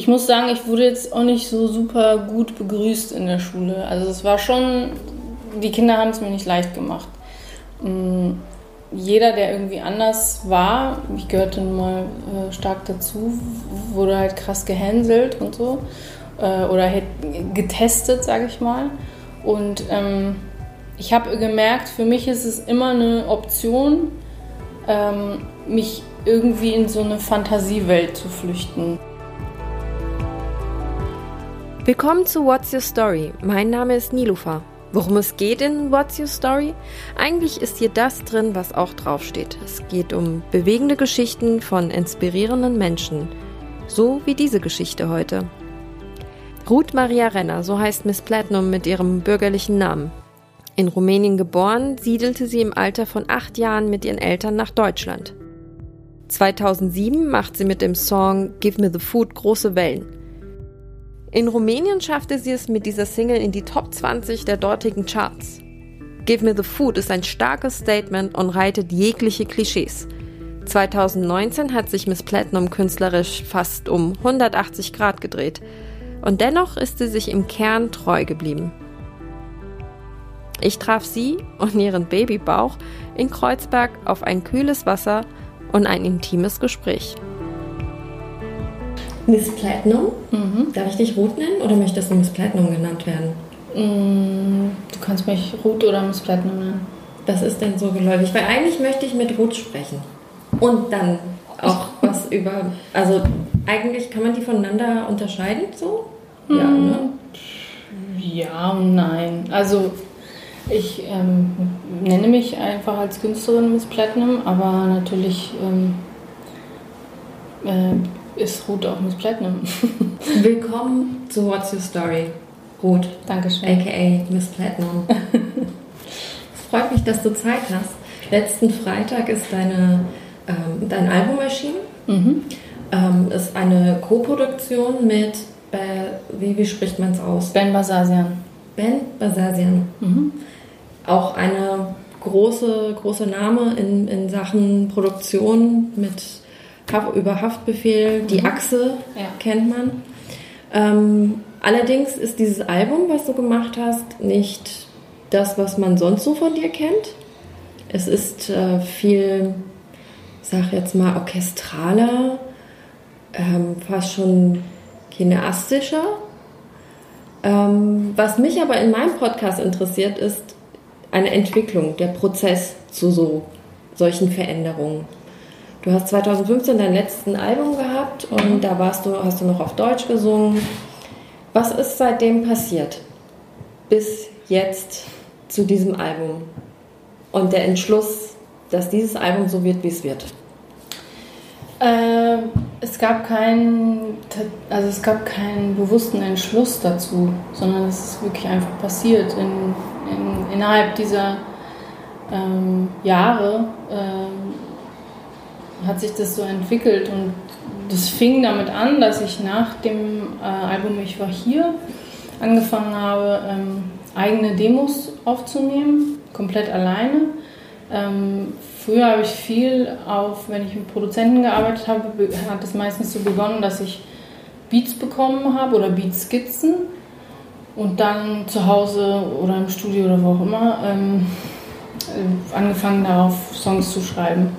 ich muss sagen, ich wurde jetzt auch nicht so super gut begrüßt in der Schule. Also es war schon, die Kinder haben es mir nicht leicht gemacht. Mm, jeder, der irgendwie anders war, ich gehörte nun mal äh, stark dazu, wurde halt krass gehänselt und so. Äh, oder getestet, sage ich mal. Und ähm, ich habe gemerkt, für mich ist es immer eine Option, ähm, mich irgendwie in so eine Fantasiewelt zu flüchten. Willkommen zu What's Your Story. Mein Name ist Nilufa. Worum es geht in What's Your Story? Eigentlich ist hier das drin, was auch draufsteht. Es geht um bewegende Geschichten von inspirierenden Menschen. So wie diese Geschichte heute. Ruth Maria Renner, so heißt Miss Platinum mit ihrem bürgerlichen Namen. In Rumänien geboren, siedelte sie im Alter von acht Jahren mit ihren Eltern nach Deutschland. 2007 macht sie mit dem Song Give Me the Food große Wellen. In Rumänien schaffte sie es mit dieser Single in die Top 20 der dortigen Charts. Give Me the Food ist ein starkes Statement und reitet jegliche Klischees. 2019 hat sich Miss Platinum künstlerisch fast um 180 Grad gedreht. Und dennoch ist sie sich im Kern treu geblieben. Ich traf sie und ihren Babybauch in Kreuzberg auf ein kühles Wasser und ein intimes Gespräch. Miss Platinum? Mhm. Darf ich dich Ruth nennen oder möchtest du Miss Platinum genannt werden? Mm, du kannst mich Ruth oder Miss Platinum nennen. Was ist denn so geläufig? Weil eigentlich möchte ich mit Ruth sprechen. Und dann auch was über. Also eigentlich kann man die voneinander unterscheiden so? Ja, mm. ne? Ja und nein. Also ich ähm, nenne mich einfach als Künstlerin Miss Platinum, aber natürlich ähm, äh, ist Ruth auch Miss Platinum. Willkommen zu What's Your Story, Ruth. Dankeschön. AKA Miss Platinum. es freut mich, dass du Zeit hast. Letzten Freitag ist deine, ähm, dein Album erschienen. Mhm. Ähm, ist eine Co-Produktion mit, äh, wie, wie spricht man es aus? Ben Basasian. Ben Basasian. Mhm auch eine große, große Name in, in Sachen Produktion mit über Haftbefehl. Die mhm. Achse ja. kennt man. Ähm, allerdings ist dieses Album, was du gemacht hast, nicht das, was man sonst so von dir kennt. Es ist äh, viel, sag jetzt mal, orchestraler, ähm, fast schon kineastischer. Ähm, was mich aber in meinem Podcast interessiert, ist, eine Entwicklung, der Prozess zu so solchen Veränderungen. Du hast 2015 dein letzten Album gehabt und mhm. da warst du, hast du noch auf Deutsch gesungen. Was ist seitdem passiert? Bis jetzt zu diesem Album und der Entschluss, dass dieses Album so wird, wie es wird? Äh, es gab keinen, also es gab keinen bewussten Entschluss dazu, sondern es ist wirklich einfach passiert in in, innerhalb dieser ähm, Jahre ähm, hat sich das so entwickelt und das fing damit an, dass ich nach dem äh, Album Ich war hier angefangen habe, ähm, eigene Demos aufzunehmen, komplett alleine. Ähm, früher habe ich viel auf, wenn ich mit Produzenten gearbeitet habe, hat es meistens so begonnen, dass ich Beats bekommen habe oder Beatskizzen und dann zu Hause oder im Studio oder wo auch immer ähm, äh, angefangen darauf Songs zu schreiben.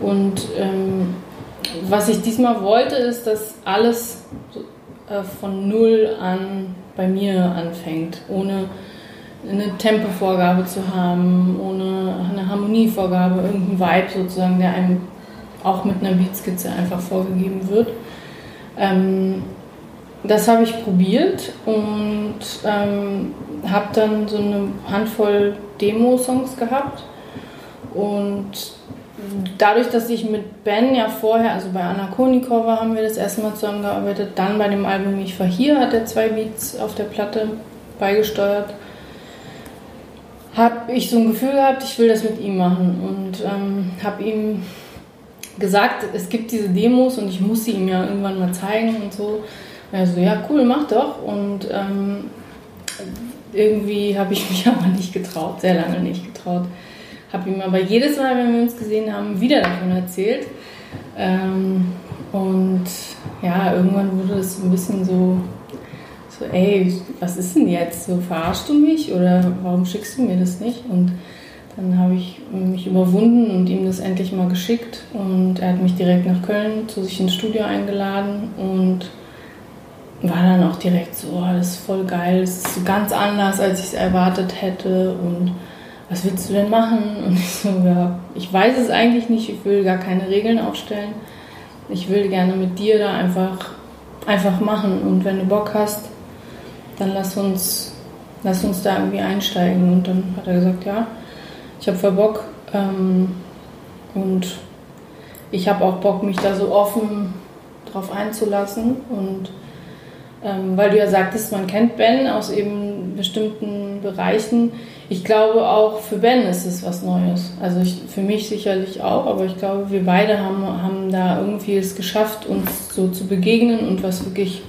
Und ähm, was ich diesmal wollte, ist, dass alles äh, von null an bei mir anfängt, ohne eine Tempovorgabe zu haben, ohne eine Harmonievorgabe, irgendein Vibe sozusagen, der einem auch mit einer Beatskizze einfach vorgegeben wird. Ähm, das habe ich probiert und ähm, habe dann so eine Handvoll Demo-Songs gehabt. Und dadurch, dass ich mit Ben ja vorher, also bei Anna Konikova haben wir das erste Mal zusammengearbeitet, dann bei dem Album Ich war hier hat er zwei Beats auf der Platte beigesteuert, habe ich so ein Gefühl gehabt, ich will das mit ihm machen und ähm, habe ihm gesagt, es gibt diese Demos und ich muss sie ihm ja irgendwann mal zeigen und so. Er so, ja, cool, mach doch. Und ähm, irgendwie habe ich mich aber nicht getraut, sehr lange nicht getraut. Habe ihm aber jedes Mal, wenn wir uns gesehen haben, wieder davon erzählt. Ähm, Und ja, irgendwann wurde so ein bisschen so, so, ey, was ist denn jetzt? So verarschst du mich oder warum schickst du mir das nicht? Und dann habe ich mich überwunden und ihm das endlich mal geschickt. Und er hat mich direkt nach Köln zu sich ins Studio eingeladen und war dann auch direkt so, oh, das ist voll geil, das ist so ganz anders, als ich es erwartet hätte. Und was willst du denn machen? Und ich so, ja, ich weiß es eigentlich nicht, ich will gar keine Regeln aufstellen. Ich will gerne mit dir da einfach, einfach machen. Und wenn du Bock hast, dann lass uns, lass uns da irgendwie einsteigen. Und dann hat er gesagt, ja, ich habe voll Bock. Ähm, und ich habe auch Bock, mich da so offen drauf einzulassen. Und ähm, weil du ja sagtest, man kennt Ben aus eben bestimmten Bereichen. Ich glaube auch für Ben ist es was Neues. Also ich, für mich sicherlich auch, aber ich glaube, wir beide haben, haben da irgendwie es geschafft, uns so zu begegnen und was wirklich,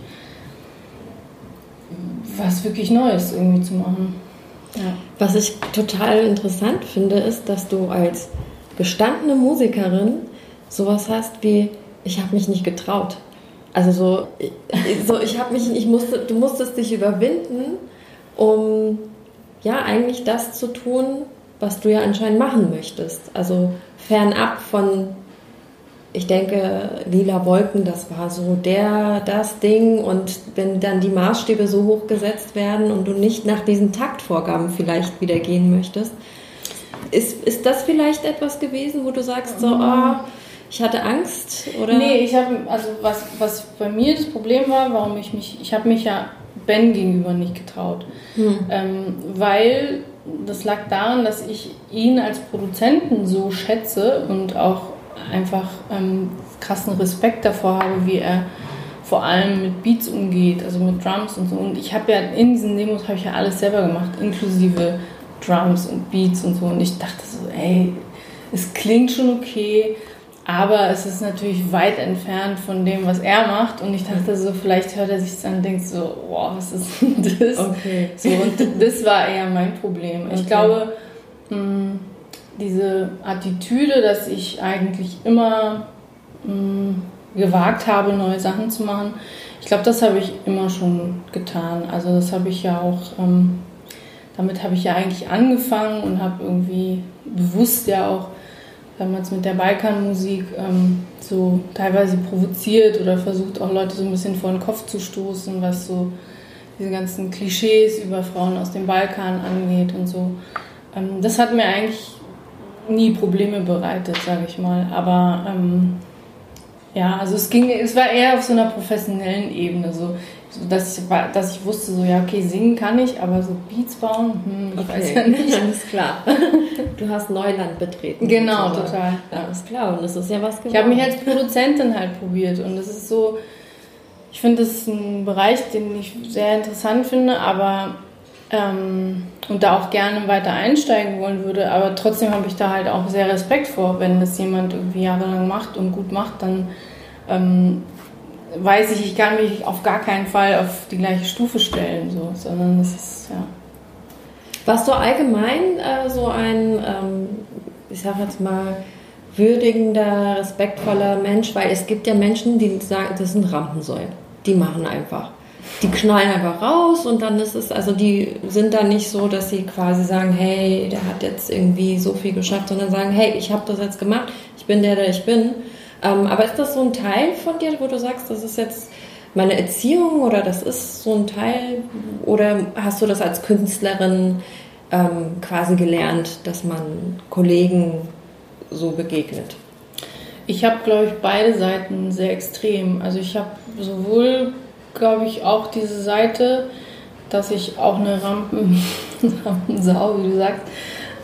was wirklich Neues irgendwie zu machen. Ja. Was ich total interessant finde, ist, dass du als gestandene Musikerin sowas hast wie, ich habe mich nicht getraut. Also so, so ich habe mich, ich musste, du musstest dich überwinden, um ja eigentlich das zu tun, was du ja anscheinend machen möchtest. Also fernab von, ich denke, lila Wolken, das war so der, das Ding und wenn dann die Maßstäbe so hoch gesetzt werden und du nicht nach diesen Taktvorgaben vielleicht wieder gehen möchtest, ist, ist das vielleicht etwas gewesen, wo du sagst, so, oh, ich hatte Angst oder? Nee, ich habe also was was bei mir das Problem war, warum ich mich ich habe mich ja Ben gegenüber nicht getraut, hm. ähm, weil das lag daran, dass ich ihn als Produzenten so schätze und auch einfach ähm, krassen Respekt davor habe, wie er vor allem mit Beats umgeht, also mit Drums und so. Und ich habe ja in diesen Demos habe ich ja alles selber gemacht, inklusive Drums und Beats und so. Und ich dachte so, ey, es klingt schon okay, aber es ist natürlich weit entfernt von dem, was er macht. Und ich dachte so, vielleicht hört er sich dann und denkt so, wow, was ist denn das? Okay. So, und das war eher mein Problem. Okay. Ich glaube, mh, diese Attitüde, dass ich eigentlich immer mh, gewagt habe, neue Sachen zu machen, ich glaube, das habe ich immer schon getan. Also das habe ich ja auch, ähm, damit habe ich ja eigentlich angefangen und habe irgendwie bewusst ja auch damals mit der Balkanmusik ähm, so teilweise provoziert oder versucht auch Leute so ein bisschen vor den Kopf zu stoßen, was so diese ganzen Klischees über Frauen aus dem Balkan angeht und so. Ähm, das hat mir eigentlich nie Probleme bereitet, sage ich mal. Aber ähm, ja, also es ging, es war eher auf so einer professionellen Ebene. So, dass ich, dass ich wusste, so, ja, okay, singen kann ich, aber so Beats bauen, hm, ich okay. weiß ja nicht. Alles klar. Du hast Neuland betreten. Genau, total. Ja. Alles klar, und das ist ja was geworden. Ich habe mich als Produzentin halt probiert und das ist so, ich finde, das ist ein Bereich, den ich sehr interessant finde, aber ähm, und da auch gerne weiter einsteigen wollen würde, aber trotzdem habe ich da halt auch sehr Respekt vor, wenn das jemand irgendwie jahrelang macht und gut macht, dann ähm, weiß ich, ich kann mich auf gar keinen Fall auf die gleiche Stufe stellen, so, sondern es ist, ja. Warst du allgemein äh, so ein, ähm, ich sag jetzt mal, würdigender, respektvoller Mensch? Weil es gibt ja Menschen, die sagen, das sind Rampensäulen. Die machen einfach. Die knallen einfach raus und dann ist es, also die sind da nicht so, dass sie quasi sagen, hey, der hat jetzt irgendwie so viel geschafft, sondern sagen, hey, ich habe das jetzt gemacht, ich bin der, der ich bin. Ähm, aber ist das so ein Teil von dir, wo du sagst, das ist jetzt meine Erziehung oder das ist so ein Teil? Oder hast du das als Künstlerin ähm, quasi gelernt, dass man Kollegen so begegnet? Ich habe, glaube ich, beide Seiten sehr extrem. Also ich habe sowohl, glaube ich, auch diese Seite, dass ich auch eine Rampen, Rampensau, wie du sagst,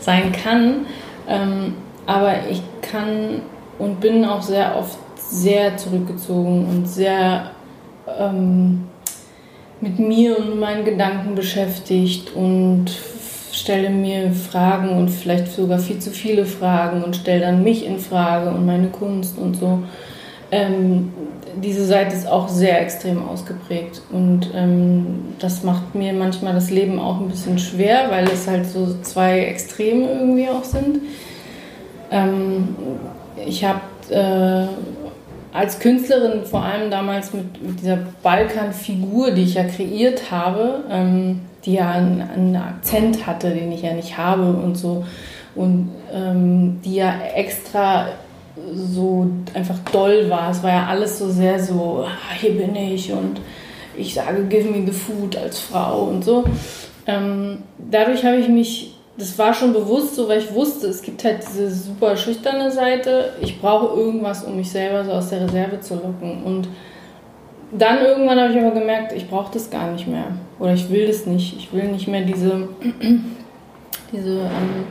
sein kann. Ähm, aber ich kann und bin auch sehr oft sehr zurückgezogen und sehr ähm, mit mir und meinen Gedanken beschäftigt und stelle mir Fragen und vielleicht sogar viel zu viele Fragen und stelle dann mich in Frage und meine Kunst und so. Ähm, diese Seite ist auch sehr extrem ausgeprägt und ähm, das macht mir manchmal das Leben auch ein bisschen schwer, weil es halt so zwei Extreme irgendwie auch sind. Ähm, ich habe äh, als Künstlerin, vor allem damals mit, mit dieser Balkan-Figur, die ich ja kreiert habe, ähm, die ja einen, einen, Akzent hatte, den ich ja nicht habe und so, und ähm, die ja extra so einfach doll war. Es war ja alles so sehr so, ah, hier bin ich und ich sage, give me the food als Frau und so. Ähm, dadurch habe ich mich, das war schon bewusst so, weil ich wusste, es gibt halt diese super schüchterne Seite. Ich brauche irgendwas, um mich selber so aus der Reserve zu locken. Und dann irgendwann habe ich aber gemerkt, ich brauche das gar nicht mehr. Oder ich will das nicht. Ich will nicht mehr diese, diese ähm,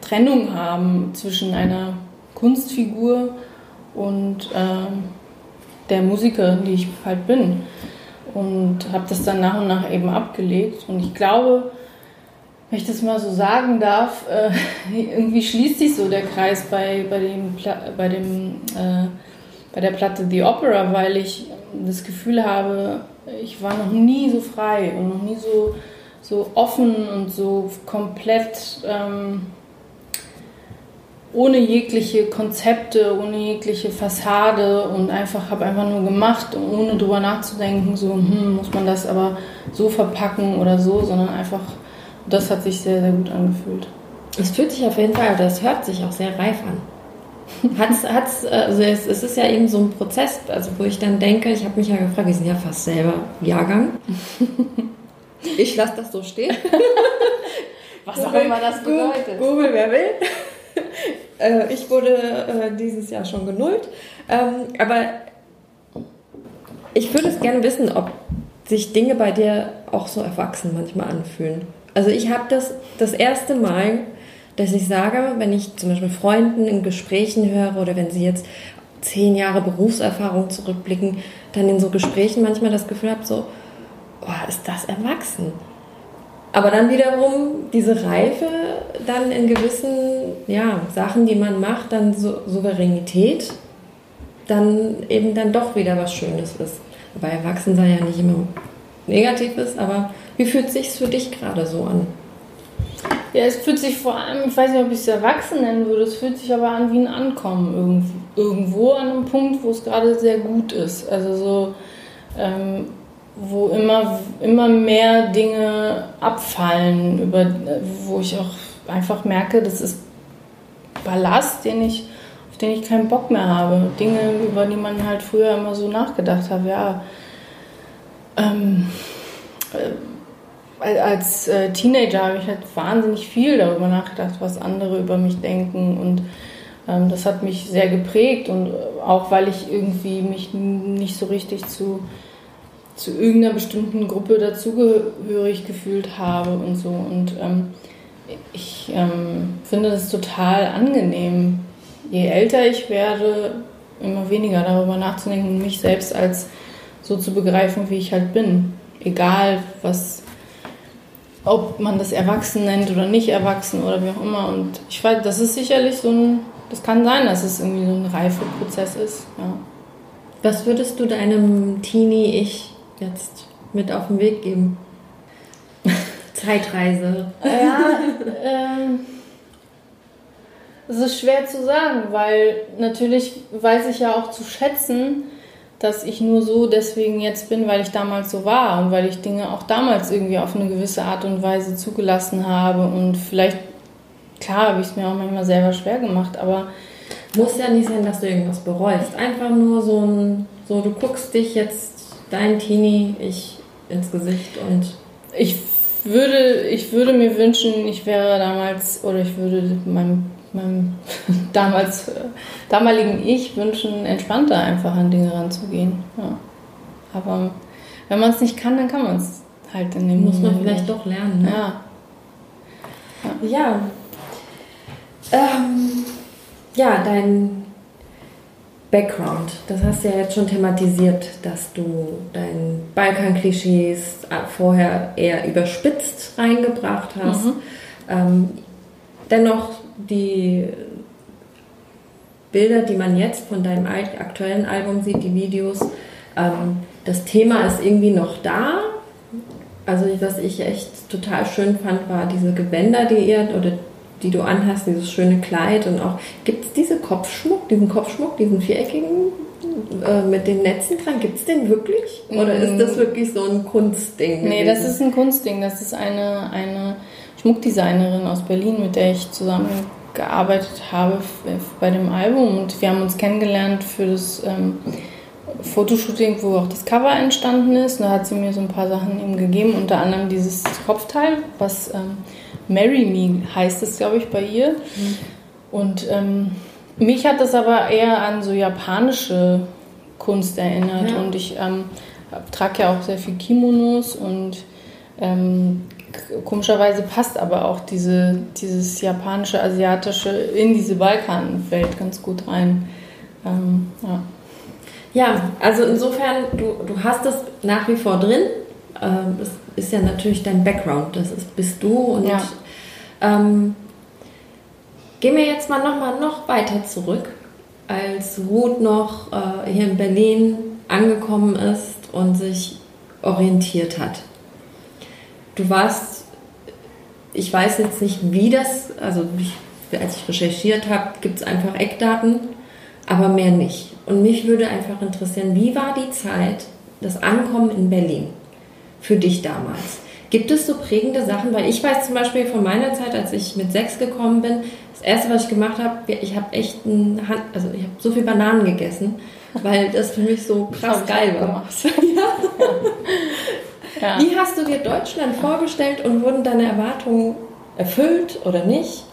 Trennung haben zwischen einer Kunstfigur und ähm, der Musiker, die ich halt bin und habe das dann nach und nach eben abgelegt. Und ich glaube, wenn ich das mal so sagen darf, äh, irgendwie schließt sich so der Kreis bei, bei, dem, bei, dem, äh, bei der Platte The Opera, weil ich das Gefühl habe, ich war noch nie so frei und noch nie so, so offen und so komplett ähm, ohne jegliche Konzepte, ohne jegliche Fassade und einfach habe einfach nur gemacht, ohne drüber nachzudenken, so hm, muss man das aber so verpacken oder so, sondern einfach, das hat sich sehr, sehr gut angefühlt. Es fühlt sich auf jeden Fall, das hört sich auch sehr reif an. Hat's, hat's, also es, es ist ja eben so ein Prozess, also wo ich dann denke, ich habe mich ja gefragt, wir sind ja fast selber Jahrgang. Ich lasse das so stehen. Was auch immer das bedeutet. Google, wer will. Äh, ich wurde äh, dieses Jahr schon genullt. Ähm, aber ich würde es gerne wissen, ob sich Dinge bei dir auch so erwachsen manchmal anfühlen. Also ich habe das das erste Mal, dass ich sage, wenn ich zum Beispiel Freunden in Gesprächen höre oder wenn sie jetzt zehn Jahre Berufserfahrung zurückblicken, dann in so Gesprächen manchmal das Gefühl habe, so, oh, ist das erwachsen? Aber dann wiederum diese Reife dann in gewissen ja, Sachen, die man macht, dann so Souveränität, dann eben dann doch wieder was Schönes ist. Wobei Erwachsensein ja nicht immer negativ ist, aber wie fühlt es sich für dich gerade so an? Ja, es fühlt sich vor allem, ich weiß nicht, ob ich es erwachsen nennen würde, es fühlt sich aber an wie ein Ankommen irgendwo, an einem Punkt, wo es gerade sehr gut ist. Also so, ähm, wo immer, immer mehr Dinge abfallen, über, wo ich auch einfach merke, das ist Ballast, den ich, auf den ich keinen Bock mehr habe. Dinge, über die man halt früher immer so nachgedacht hat. Ja, ähm, äh, als äh, Teenager habe ich halt wahnsinnig viel darüber nachgedacht, was andere über mich denken und ähm, das hat mich sehr geprägt und auch weil ich irgendwie mich nicht so richtig zu zu irgendeiner bestimmten Gruppe dazugehörig gefühlt habe und so. Und ähm, ich ähm, finde das total angenehm. Je älter ich werde, immer weniger darüber nachzudenken mich selbst als so zu begreifen, wie ich halt bin. Egal, was, ob man das erwachsen nennt oder nicht erwachsen oder wie auch immer. Und ich weiß, das ist sicherlich so ein, das kann sein, dass es irgendwie so ein Reifeprozess ist. Ja. Was würdest du deinem Teenie-Ich jetzt mit auf den Weg geben? Zeitreise. Ja, ähm, es ist schwer zu sagen, weil natürlich weiß ich ja auch zu schätzen, dass ich nur so deswegen jetzt bin, weil ich damals so war und weil ich Dinge auch damals irgendwie auf eine gewisse Art und Weise zugelassen habe und vielleicht, klar, habe ich es mir auch manchmal selber schwer gemacht, aber muss ja nicht sein, dass du irgendwas bereust. Einfach nur so ein, so du guckst dich jetzt dein Teenie ich ins Gesicht und ich würde, ich würde mir wünschen, ich wäre damals oder ich würde meinem, meinem damals äh, damaligen Ich wünschen, entspannter einfach an Dinge ranzugehen. Ja. Aber wenn man es nicht kann, dann kann man es halt in dem Muss man vielleicht nicht. doch lernen. Ne? Ja. Ja. Ja. Ähm, ja, dein Background. Das hast du ja jetzt schon thematisiert, dass du dein Balkan-Klischees vorher eher überspitzt reingebracht hast. Mhm. Ähm, dennoch die Bilder, die man jetzt von deinem aktuellen Album sieht, die Videos, ähm, das Thema ist irgendwie noch da. Also was ich echt total schön fand, war diese Gewänder, die ihr oder die du anhast, dieses schöne Kleid und auch, gibt es diese Kopfschmuck, diesen Kopfschmuck, diesen viereckigen äh, mit den Netzen dran, gibt es den wirklich? Oder ist das mm. wirklich so ein Kunstding? Nee, gewesen? das ist ein Kunstding. Das ist eine, eine Schmuckdesignerin aus Berlin, mit der ich zusammengearbeitet habe bei dem Album. Und wir haben uns kennengelernt für das ähm, Fotoshooting, wo auch das Cover entstanden ist. Und da hat sie mir so ein paar Sachen eben gegeben, unter anderem dieses Kopfteil, was ähm, Marry Me heißt es, glaube ich, bei ihr. Mhm. Und ähm, mich hat das aber eher an so japanische Kunst erinnert. Ja. Und ich ähm, trage ja auch sehr viel Kimonos und ähm, komischerweise passt aber auch diese, dieses japanische, asiatische in diese Balkanwelt ganz gut rein. Ähm, ja. ja. also insofern, du, du hast es nach wie vor drin. Ähm, das ist ja natürlich dein Background, das ist, bist du und ja. ähm, Gehen wir jetzt mal noch mal noch weiter zurück, als Ruth noch äh, hier in Berlin angekommen ist und sich orientiert hat. Du warst, ich weiß jetzt nicht, wie das, also ich, als ich recherchiert habe, gibt es einfach Eckdaten, aber mehr nicht. Und mich würde einfach interessieren, wie war die Zeit, das Ankommen in Berlin für dich damals? Gibt es so prägende Sachen? Weil ich weiß zum Beispiel von meiner Zeit, als ich mit sechs gekommen bin, das erste, was ich gemacht habe, ich habe echt ein Hand, also ich habe so viel Bananen gegessen, weil das für mich so krass geil war. ja. ja. Wie hast du dir Deutschland vorgestellt und wurden deine Erwartungen erfüllt oder nicht?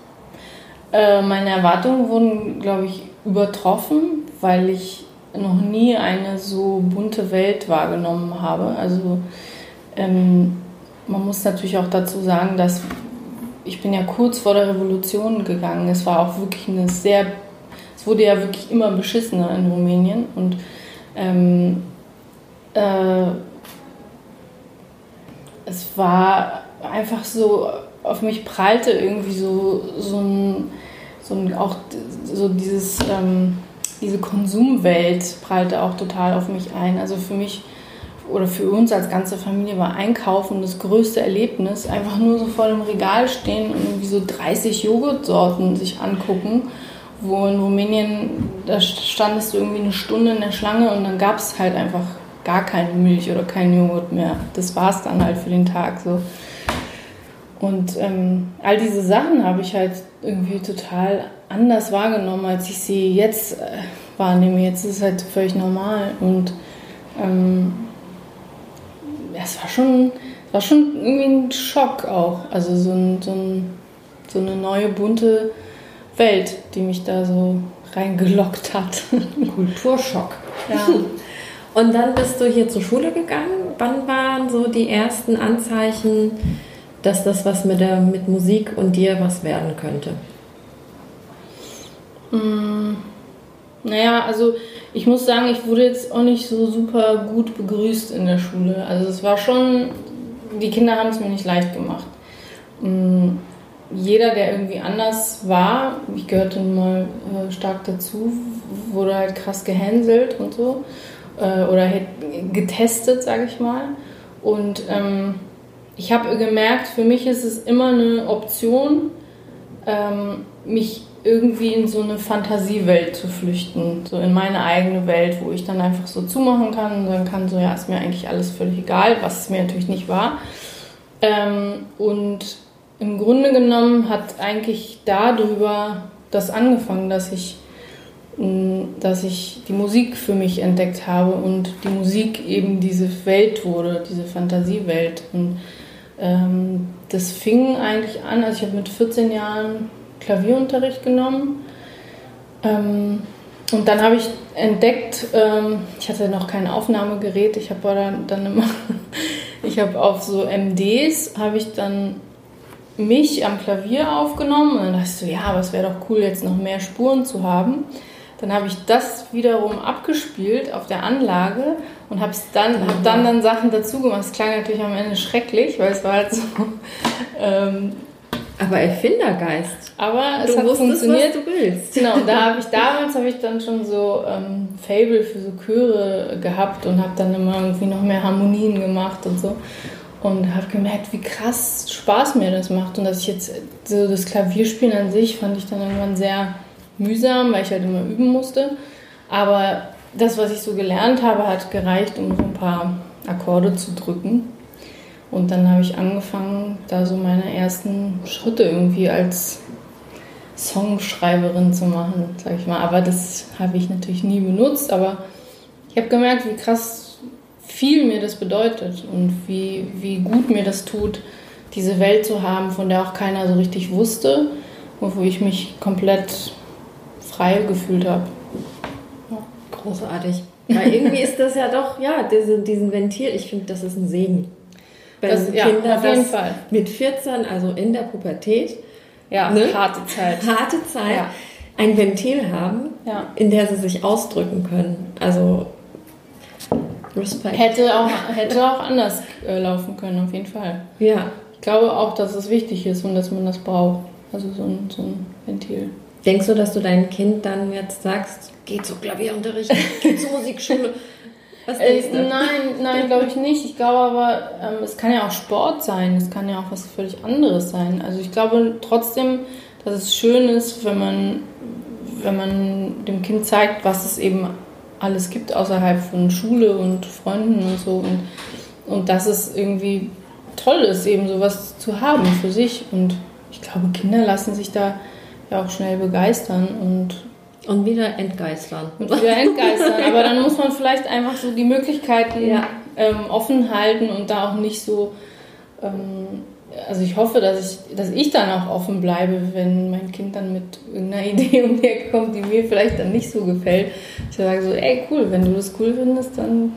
Äh, meine Erwartungen wurden, glaube ich, übertroffen, weil ich noch nie eine so bunte Welt wahrgenommen habe. Also ähm, man muss natürlich auch dazu sagen, dass ich bin ja kurz vor der Revolution gegangen. Es war auch wirklich eine sehr, es wurde ja wirklich immer beschissener in Rumänien und ähm, äh, es war einfach so, auf mich prallte irgendwie so, so ein, so ein auch so dieses, ähm, diese Konsumwelt prallte auch total auf mich ein. Also für mich oder für uns als ganze Familie war Einkaufen das größte Erlebnis. Einfach nur so vor dem Regal stehen und irgendwie so 30 Joghurtsorten sich angucken, wo in Rumänien, da standest du irgendwie eine Stunde in der Schlange und dann gab es halt einfach gar keine Milch oder keinen Joghurt mehr. Das war es dann halt für den Tag so. Und ähm, all diese Sachen habe ich halt irgendwie total anders wahrgenommen, als ich sie jetzt äh, wahrnehme. Jetzt ist es halt völlig normal und ähm, es war schon, war schon irgendwie ein Schock auch. Also so, ein, so, ein, so eine neue bunte Welt, die mich da so reingelockt hat. Kulturschock. Ja. Und dann bist du hier zur Schule gegangen. Wann waren so die ersten Anzeichen, dass das was mit, der, mit Musik und dir was werden könnte? Mm, naja, also ich muss sagen, ich wurde jetzt auch nicht so super gut begrüßt in der Schule. Also es war schon, die Kinder haben es mir nicht leicht gemacht. Mm, jeder, der irgendwie anders war, ich gehörte mal äh, stark dazu, wurde halt krass gehänselt und so. Äh, oder getestet, sage ich mal. Und ähm, ich habe gemerkt, für mich ist es immer eine Option, ähm, mich irgendwie in so eine Fantasiewelt zu flüchten, so in meine eigene Welt, wo ich dann einfach so zumachen kann und sagen kann, so ja, ist mir eigentlich alles völlig egal, was es mir natürlich nicht war. Ähm, und im Grunde genommen hat eigentlich darüber das angefangen, dass ich, dass ich die Musik für mich entdeckt habe und die Musik eben diese Welt wurde, diese Fantasiewelt. Und ähm, das fing eigentlich an, also ich habe mit 14 Jahren Klavierunterricht genommen. Ähm, und dann habe ich entdeckt, ähm, ich hatte noch kein Aufnahmegerät, ich habe dann, dann immer, ich habe auf so MDs, habe ich dann mich am Klavier aufgenommen und dann dachte ich so, ja, aber es wäre doch cool, jetzt noch mehr Spuren zu haben. Dann habe ich das wiederum abgespielt auf der Anlage und habe dann, hab dann, dann Sachen dazu gemacht. Es klang natürlich am Ende schrecklich, weil es war halt so ähm, aber Erfindergeist. Aber es du hat wusstest, funktioniert. Was du willst. Genau, und da habe ich damals habe ich dann schon so ähm, Fable für so Chöre gehabt und habe dann immer irgendwie noch mehr Harmonien gemacht und so. Und habe gemerkt, wie krass Spaß mir das macht. Und dass ich jetzt so das Klavierspielen an sich fand ich dann irgendwann sehr mühsam, weil ich halt immer üben musste. Aber das, was ich so gelernt habe, hat gereicht, um so ein paar Akkorde zu drücken. Und dann habe ich angefangen, da so meine ersten Schritte irgendwie als Songschreiberin zu machen, sag ich mal. Aber das habe ich natürlich nie benutzt, aber ich habe gemerkt, wie krass viel mir das bedeutet und wie, wie gut mir das tut, diese Welt zu haben, von der auch keiner so richtig wusste und wo ich mich komplett frei gefühlt habe. Ja. Großartig. Weil irgendwie ist das ja doch, ja, diese, diesen Ventil, ich finde, das ist ein Segen. Wenn das, Kinder ja, auf jeden Fall. mit 14, also in der Pubertät, ja, ne? harte Zeit. Harte Zeit. Ja. Ein Ventil haben, ja. in der sie sich ausdrücken können. Also Respekt. Hätte auch, hätte auch anders äh, laufen können, auf jeden Fall. Ja. Ich glaube auch, dass es wichtig ist und dass man das braucht. Also so ein, so ein Ventil. Denkst du, dass du deinem Kind dann jetzt sagst, geh zu Klavierunterricht, geh zur Musikschule? Was äh? Nein, nein, glaube ich nicht. Ich glaube aber, ähm, es kann ja auch Sport sein, es kann ja auch was völlig anderes sein. Also ich glaube trotzdem, dass es schön ist, wenn man, wenn man dem Kind zeigt, was es eben alles gibt außerhalb von Schule und Freunden und so. Und, und dass es irgendwie toll ist, eben sowas zu haben für sich. Und ich glaube, Kinder lassen sich da ja auch schnell begeistern und und wieder entgeistern. Und wieder entgeistern. Aber dann muss man vielleicht einfach so die Möglichkeiten ja. ähm, offen halten und da auch nicht so. Ähm, also ich hoffe, dass ich, dass ich dann auch offen bleibe, wenn mein Kind dann mit irgendeiner Idee um die Ecke kommt, die mir vielleicht dann nicht so gefällt. Ich sage so, ey cool, wenn du das cool findest, dann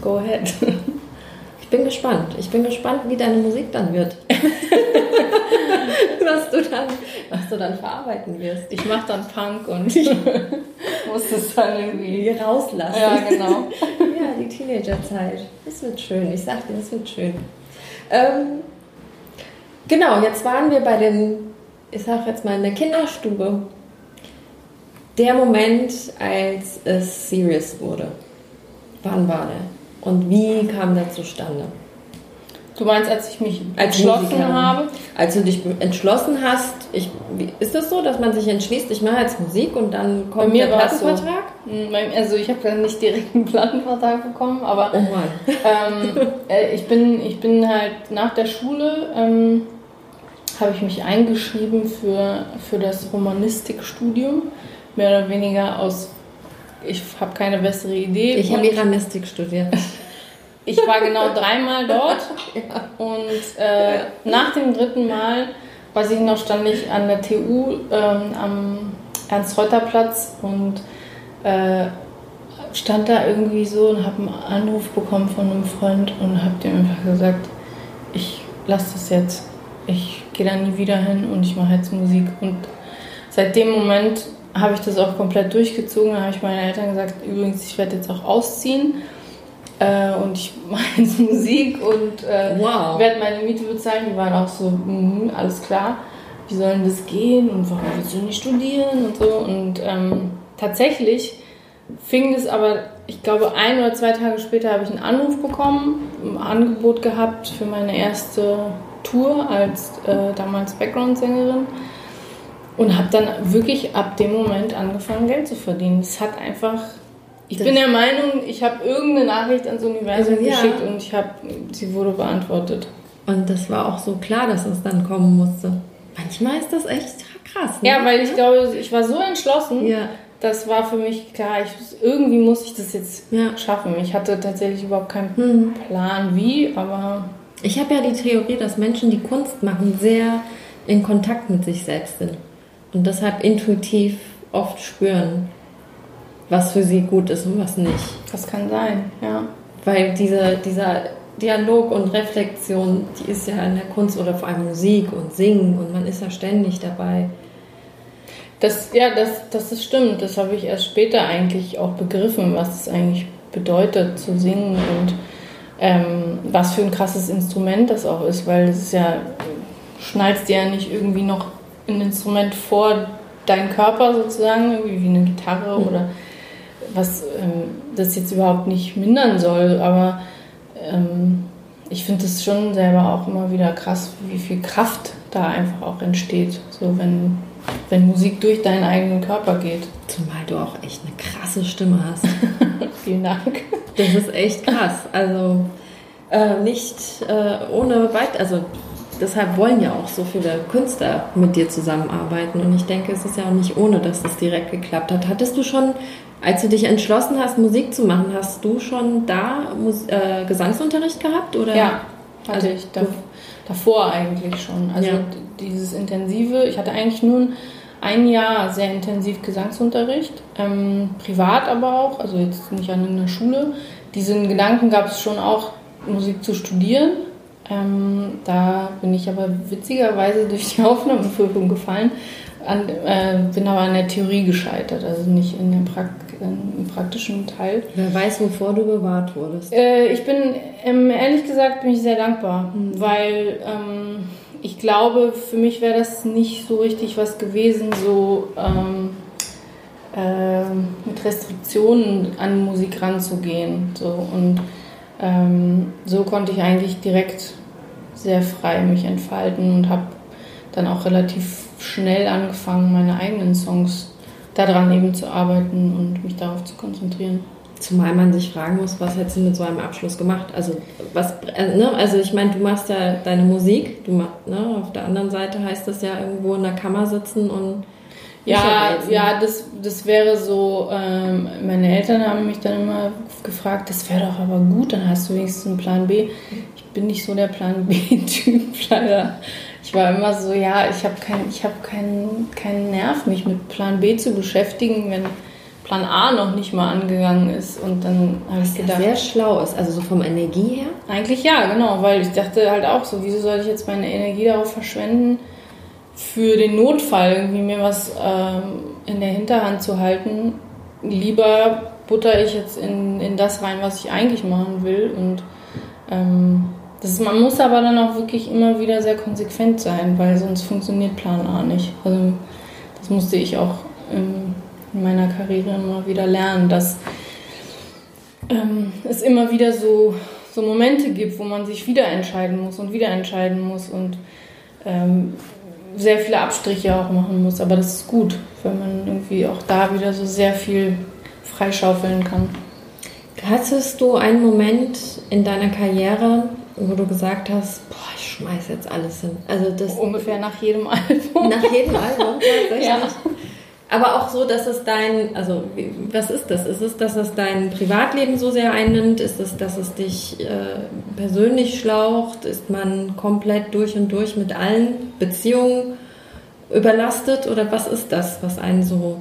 go ahead. Ich bin gespannt. Ich bin gespannt, wie deine Musik dann wird. was, du dann, was du dann verarbeiten wirst. Ich mache dann Punk und ich muss das dann irgendwie rauslassen. Ja, genau. ja, die Teenagerzeit. Das wird schön. Ich sag dir, das wird schön. Ähm, genau, jetzt waren wir bei den, ich sag jetzt mal in der Kinderstube. Der Moment, als es serious wurde. Wann war der? Und wie kam der zustande? Du meinst, als ich mich als entschlossen Musikerin. habe? Als du dich entschlossen hast, ich, ist das so, dass man sich entschließt, ich mache jetzt Musik und dann kommt der Plattenvertrag? So. Hm, also ich habe dann nicht direkt einen Plattenvertrag bekommen, aber oh ähm, äh, ich, bin, ich bin halt nach der Schule, ähm, habe ich mich eingeschrieben für, für das Romanistikstudium, mehr oder weniger aus, ich habe keine bessere Idee. Ich habe Iranistik studiert. Ich war genau dreimal dort ja. und äh, ja. nach dem dritten Mal, weiß ich noch, stand ich an der TU ähm, am Ernst-Reuter-Platz und äh, stand da irgendwie so und habe einen Anruf bekommen von einem Freund und habe dem einfach gesagt, ich lasse das jetzt, ich gehe da nie wieder hin und ich mache jetzt Musik. Und seit dem Moment habe ich das auch komplett durchgezogen. Da habe ich meinen Eltern gesagt, übrigens, ich werde jetzt auch ausziehen. Äh, und ich mache jetzt Musik und äh, wow. werde meine Miete bezahlen. Die waren auch so, mh, alles klar, wie soll denn das gehen und warum willst du nicht studieren und so. Und ähm, tatsächlich fing es aber, ich glaube, ein oder zwei Tage später habe ich einen Anruf bekommen, ein Angebot gehabt für meine erste Tour als äh, damals Background-Sängerin und habe dann wirklich ab dem Moment angefangen, Geld zu verdienen. Es hat einfach ich das bin der Meinung, ich habe irgendeine Nachricht ans Universum also, geschickt ja. und ich habe, sie wurde beantwortet. Und das war auch so klar, dass es dann kommen musste. Manchmal ist das echt krass. Ne? Ja, weil ich glaube, ich war so entschlossen. Ja. Das war für mich klar, ich, irgendwie muss ich das jetzt ja. schaffen. Ich hatte tatsächlich überhaupt keinen hm. Plan, wie, aber. Ich habe ja die Theorie, dass Menschen, die Kunst machen, sehr in Kontakt mit sich selbst sind und deshalb intuitiv oft spüren, was für sie gut ist und was nicht. Das kann sein, ja. Weil diese, dieser Dialog und Reflexion, die ist ja in der Kunst oder vor allem Musik und Singen und man ist ja ständig dabei. Das, ja, das, das ist stimmt. Das habe ich erst später eigentlich auch begriffen, was es eigentlich bedeutet zu singen und ähm, was für ein krasses Instrument das auch ist, weil es ist ja, schnallst dir ja nicht irgendwie noch ein Instrument vor deinen Körper sozusagen, wie eine Gitarre mhm. oder was ähm, das jetzt überhaupt nicht mindern soll, aber ähm, ich finde es schon selber auch immer wieder krass, wie viel Kraft da einfach auch entsteht, so wenn, wenn Musik durch deinen eigenen Körper geht. Zumal du auch echt eine krasse Stimme hast. Vielen Dank. Das ist echt krass. Also äh, nicht äh, ohne weit, also deshalb wollen ja auch so viele Künstler mit dir zusammenarbeiten. Und ich denke, es ist ja auch nicht ohne, dass das direkt geklappt hat. Hattest du schon, als du dich entschlossen hast, Musik zu machen, hast du schon da Mus äh, Gesangsunterricht gehabt? Oder? Ja, hatte also, ich. Da, davor eigentlich schon. Also ja. dieses Intensive, ich hatte eigentlich nur ein Jahr sehr intensiv Gesangsunterricht, ähm, privat aber auch, also jetzt nicht an einer Schule. Diesen Gedanken gab es schon auch, Musik zu studieren. Ähm, da bin ich aber witzigerweise durch die Aufnahmeprüfung gefallen, an, äh, bin aber an der Theorie gescheitert, also nicht in dem Prakt im praktischen Teil. Wer weiß, wovor du bewahrt wurdest. Äh, ich bin, ähm, ehrlich gesagt, bin ich sehr dankbar, mhm. weil ähm, ich glaube, für mich wäre das nicht so richtig was gewesen, so äh, mit Restriktionen an Musik ranzugehen. So. Und ähm, so konnte ich eigentlich direkt sehr frei mich entfalten und habe dann auch relativ schnell angefangen, meine eigenen Songs daran eben zu arbeiten und mich darauf zu konzentrieren. Zumal man sich fragen muss, was hättest du mit so einem Abschluss gemacht? Also, was, äh, ne? also ich meine, du machst ja deine Musik, du mach, ne? auf der anderen Seite heißt das ja irgendwo in der Kammer sitzen und ja, ja, das, das wäre so, ähm, meine Eltern haben mich dann immer gefragt, das wäre doch aber gut, dann hast du wenigstens einen Plan B. Ich bin nicht so der Plan B-Typ, leider. Ich war immer so, ja, ich habe keinen hab kein, keinen Nerv, mich mit Plan B zu beschäftigen, wenn Plan A noch nicht mal angegangen ist. Und dann habe ich gedacht. sehr schlau ist, also so vom Energie her? Eigentlich ja, genau, weil ich dachte halt auch so, wieso soll ich jetzt meine Energie darauf verschwenden? für den Notfall irgendwie mir was ähm, in der Hinterhand zu halten, lieber butter ich jetzt in, in das rein, was ich eigentlich machen will. Und ähm, das man muss aber dann auch wirklich immer wieder sehr konsequent sein, weil sonst funktioniert Plan A nicht. Also das musste ich auch in, in meiner Karriere immer wieder lernen, dass ähm, es immer wieder so, so Momente gibt, wo man sich wieder entscheiden muss und wieder entscheiden muss und ähm, sehr viele Abstriche auch machen muss. Aber das ist gut, wenn man irgendwie auch da wieder so sehr viel freischaufeln kann. Hattest du einen Moment in deiner Karriere, wo du gesagt hast, boah, ich schmeiß jetzt alles hin? Also das ungefähr nach jedem Album. Nach jedem Album, tatsächlich. ja. Aber auch so, dass es dein, also was ist das? Ist es, dass es dein Privatleben so sehr einnimmt? Ist es, dass es dich äh, persönlich schlaucht? Ist man komplett durch und durch mit allen Beziehungen überlastet? Oder was ist das, was einen so,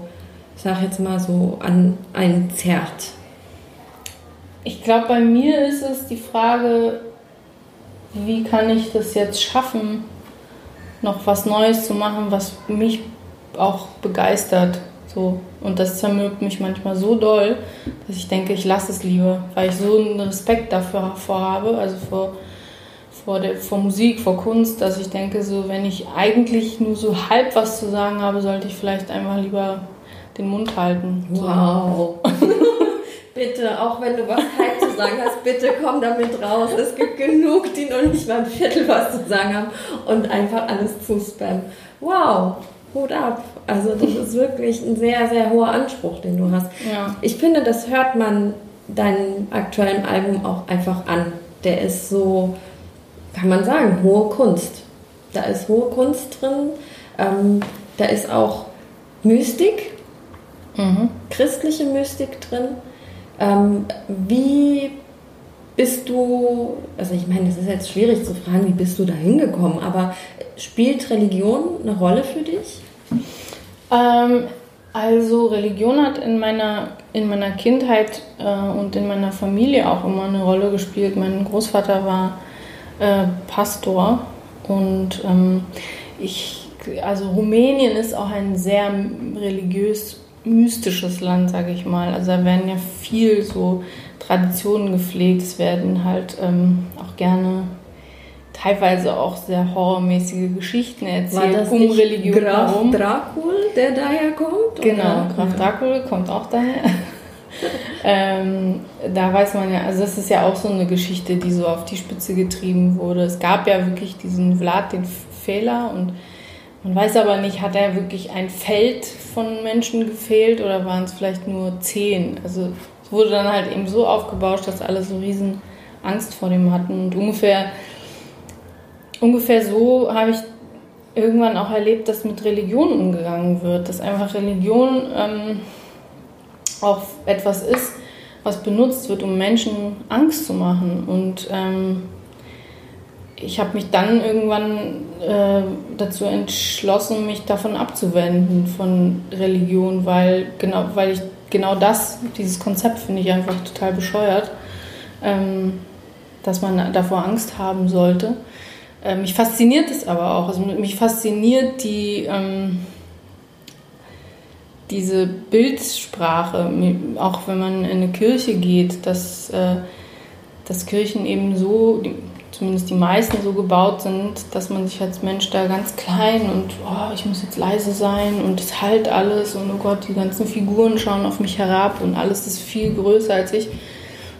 ich sag jetzt mal so, an einen zerrt? Ich glaube, bei mir ist es die Frage, wie kann ich das jetzt schaffen, noch was Neues zu machen, was mich auch begeistert. So. Und das zermürbt mich manchmal so doll, dass ich denke, ich lasse es lieber, weil ich so einen Respekt dafür vorhabe, also vor, vor, der, vor Musik, vor Kunst, dass ich denke, so wenn ich eigentlich nur so halb was zu sagen habe, sollte ich vielleicht einfach lieber den Mund halten. Wow. bitte, auch wenn du was halb zu sagen hast, bitte komm damit raus. Es gibt genug, die noch nicht mal ein Viertel was zu sagen haben und einfach alles zuspammen. Wow. Hut ab. Also das ist wirklich ein sehr, sehr hoher Anspruch, den du hast. Ja. Ich finde, das hört man deinem aktuellen Album auch einfach an. Der ist so, kann man sagen, hohe Kunst. Da ist hohe Kunst drin. Ähm, da ist auch Mystik, mhm. christliche Mystik drin. Ähm, wie bist du, also ich meine, es ist jetzt schwierig zu fragen, wie bist du da hingekommen, aber spielt Religion eine Rolle für dich? Ähm, also Religion hat in meiner, in meiner Kindheit äh, und in meiner Familie auch immer eine Rolle gespielt. Mein Großvater war äh, Pastor und ähm, ich, also Rumänien ist auch ein sehr religiös mystisches Land, sage ich mal. Also da werden ja viel so Traditionen gepflegt. Es werden halt ähm, auch gerne teilweise auch sehr horrormäßige Geschichten erzählt War das um Religion Graf herum. Dracul, der daher kommt? Genau, oder? Graf Dracul kommt auch daher. ähm, da weiß man ja, also das ist ja auch so eine Geschichte, die so auf die Spitze getrieben wurde. Es gab ja wirklich diesen Vlad, den Fehler und man weiß aber nicht, hat er wirklich ein Feld von Menschen gefehlt oder waren es vielleicht nur zehn? Also es wurde dann halt eben so aufgebauscht, dass alle so riesen Angst vor dem hatten. Und ungefähr, ungefähr so habe ich irgendwann auch erlebt, dass mit Religion umgegangen wird. Dass einfach Religion ähm, auch etwas ist, was benutzt wird, um Menschen Angst zu machen. Und ähm, ich habe mich dann irgendwann äh, dazu entschlossen, mich davon abzuwenden, von Religion, weil genau, weil ich genau das, dieses Konzept finde ich einfach total bescheuert, ähm, dass man davor Angst haben sollte. Äh, mich fasziniert es aber auch. Also mich fasziniert die ähm, diese Bildsprache, auch wenn man in eine Kirche geht, dass, äh, dass Kirchen eben so, zumindest die meisten so gebaut sind, dass man sich als Mensch da ganz klein und oh, ich muss jetzt leise sein und es halt alles und oh Gott, die ganzen Figuren schauen auf mich herab und alles ist viel größer als ich.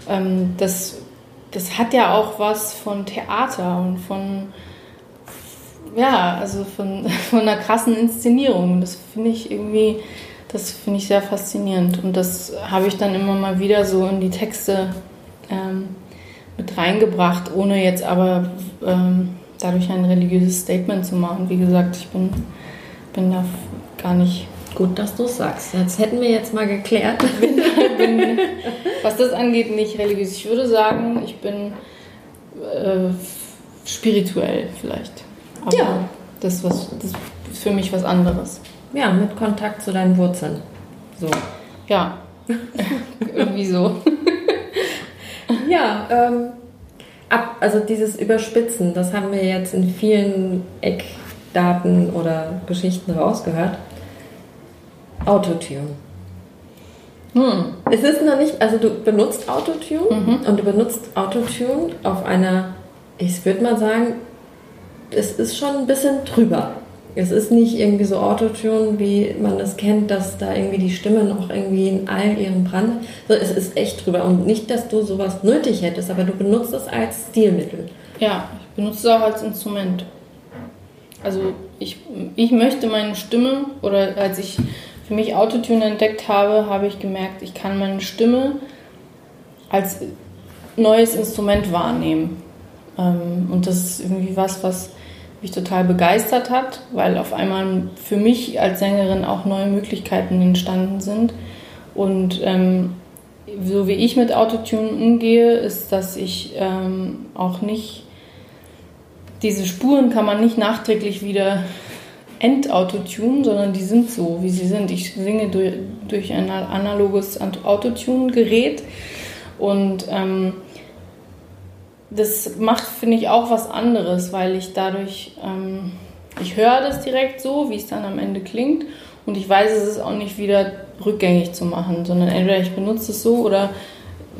Ähm, das, das hat ja auch was von Theater und von ja, also von, von einer krassen Inszenierung. Das finde ich irgendwie das finde ich sehr faszinierend und das habe ich dann immer mal wieder so in die Texte ähm, mit reingebracht, ohne jetzt aber ähm, dadurch ein religiöses Statement zu machen. Wie gesagt, ich bin, bin da gar nicht. Gut, dass du es sagst. Jetzt hätten wir jetzt mal geklärt. Bin, bin, was das angeht, nicht religiös. Ich würde sagen, ich bin äh, spirituell vielleicht. Aber ja. das, was, das ist für mich was anderes. Ja, mit Kontakt zu deinen Wurzeln. So. Ja, irgendwie so. Ja, ähm, ab, also dieses Überspitzen, das haben wir jetzt in vielen Eckdaten oder Geschichten rausgehört. Autotune. Hm. Es ist noch nicht, also du benutzt Autotune mhm. und du benutzt Autotune auf einer, ich würde mal sagen, es ist schon ein bisschen drüber. Es ist nicht irgendwie so Autotune, wie man das kennt, dass da irgendwie die Stimme noch irgendwie in all ihrem Brand. So, es ist echt drüber. Und nicht, dass du sowas nötig hättest, aber du benutzt es als Stilmittel. Ja, ich benutze es auch als Instrument. Also ich, ich möchte meine Stimme, oder als ich für mich Autotune entdeckt habe, habe ich gemerkt, ich kann meine Stimme als neues Instrument wahrnehmen. Ähm, und das ist irgendwie was, was mich total begeistert hat, weil auf einmal für mich als Sängerin auch neue Möglichkeiten entstanden sind. Und ähm, so wie ich mit Autotune umgehe, ist, dass ich ähm, auch nicht, diese Spuren kann man nicht nachträglich wieder ent-Autotune, sondern die sind so, wie sie sind. Ich singe durch, durch ein analoges Autotune-Gerät und ähm, das macht, finde ich, auch was anderes, weil ich dadurch, ähm, ich höre das direkt so, wie es dann am Ende klingt und ich weiß, es ist auch nicht wieder rückgängig zu machen, sondern entweder ich benutze es so oder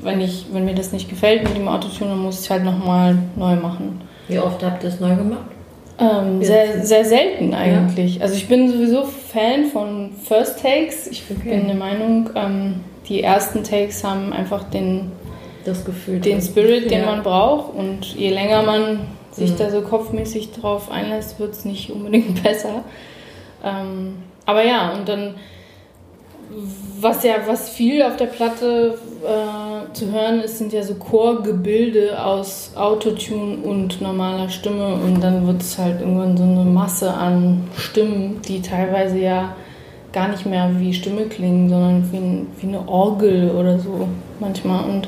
wenn, ich, wenn mir das nicht gefällt mit dem Autotune, dann muss ich es halt nochmal neu machen. Wie oft habt ihr es neu gemacht? Ähm, sehr, sehr selten eigentlich. Ja. Also ich bin sowieso Fan von First Takes. Ich okay. bin der Meinung, ähm, die ersten Takes haben einfach den das Gefühl, den Spirit, den ja. man braucht. Und je länger man sich mhm. da so kopfmäßig drauf einlässt, wird es nicht unbedingt besser. Ähm, aber ja, und dann, was ja, was viel auf der Platte äh, zu hören ist, sind ja so Chorgebilde aus Autotune und normaler Stimme. Und dann wird es halt irgendwann so eine Masse an Stimmen, die teilweise ja gar nicht mehr wie Stimme klingen, sondern wie, wie eine Orgel oder so manchmal. Und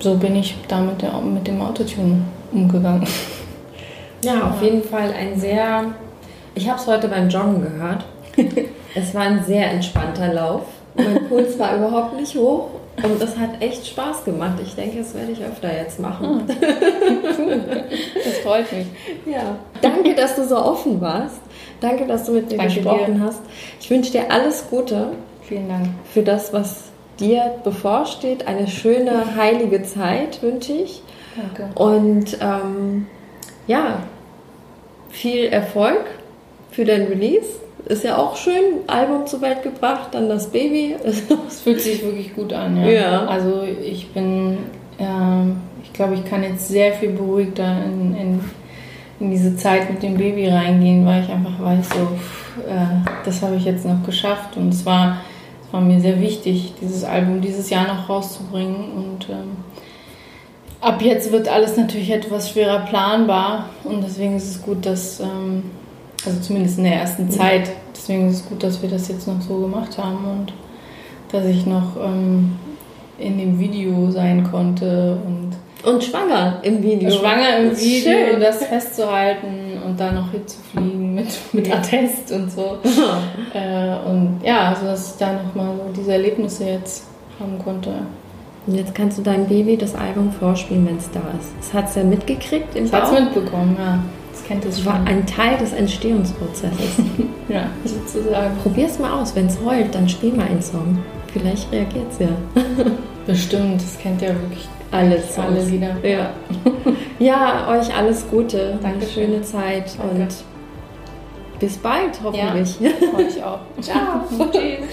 so bin ich da mit, dem Autotune umgegangen. Ja, auf jeden Fall ein sehr. Ich habe es heute beim Joggen gehört. es war ein sehr entspannter Lauf. Mein Puls war überhaupt nicht hoch und das hat echt Spaß gemacht. Ich denke, das werde ich öfter jetzt machen. Ah, das freut mich. Ja. Danke, dass du so offen warst. Danke, dass du mit mir Danke gesprochen dir. hast. Ich wünsche dir alles Gute. Vielen Dank. Für das, was dir bevorsteht. Eine schöne, heilige Zeit wünsche ich. Danke. Und ähm, ja, viel Erfolg für dein Release. Ist ja auch schön, Album zur Welt gebracht, dann das Baby. Es fühlt sich wirklich gut an, ja. ja. Also ich bin, äh, ich glaube, ich kann jetzt sehr viel beruhigter in, in, in diese Zeit mit dem Baby reingehen, weil ich einfach weiß, so, äh, das habe ich jetzt noch geschafft und es war, war mir sehr wichtig, dieses Album dieses Jahr noch rauszubringen. Und ähm, ab jetzt wird alles natürlich etwas schwerer planbar. Und deswegen ist es gut, dass, ähm, also zumindest in der ersten Zeit, deswegen ist es gut, dass wir das jetzt noch so gemacht haben und dass ich noch ähm, in dem Video sein konnte und und schwanger im Video. Schwanger im Video das festzuhalten und dann noch hinzufliegen mit, Attest und so. äh, und ja, also dass ich da nochmal so diese Erlebnisse jetzt haben konnte. Und jetzt kannst du deinem Baby das Album vorspielen, wenn es da ist. Das hat es ja mitgekriegt im Das hat es mitbekommen, ja. Das kennt es schon. war ein Teil des Entstehungsprozesses. ja, sozusagen. Probier es mal aus. Wenn es heult, dann spiel mal einen Song. Vielleicht reagiert es ja. Bestimmt, das kennt ja wirklich alles, alle Lieder. Ja. ja, euch alles Gute. Danke. Eine schöne Zeit Danke. und bis bald, hoffentlich. Ja, euch auch. Ciao. Tschüss.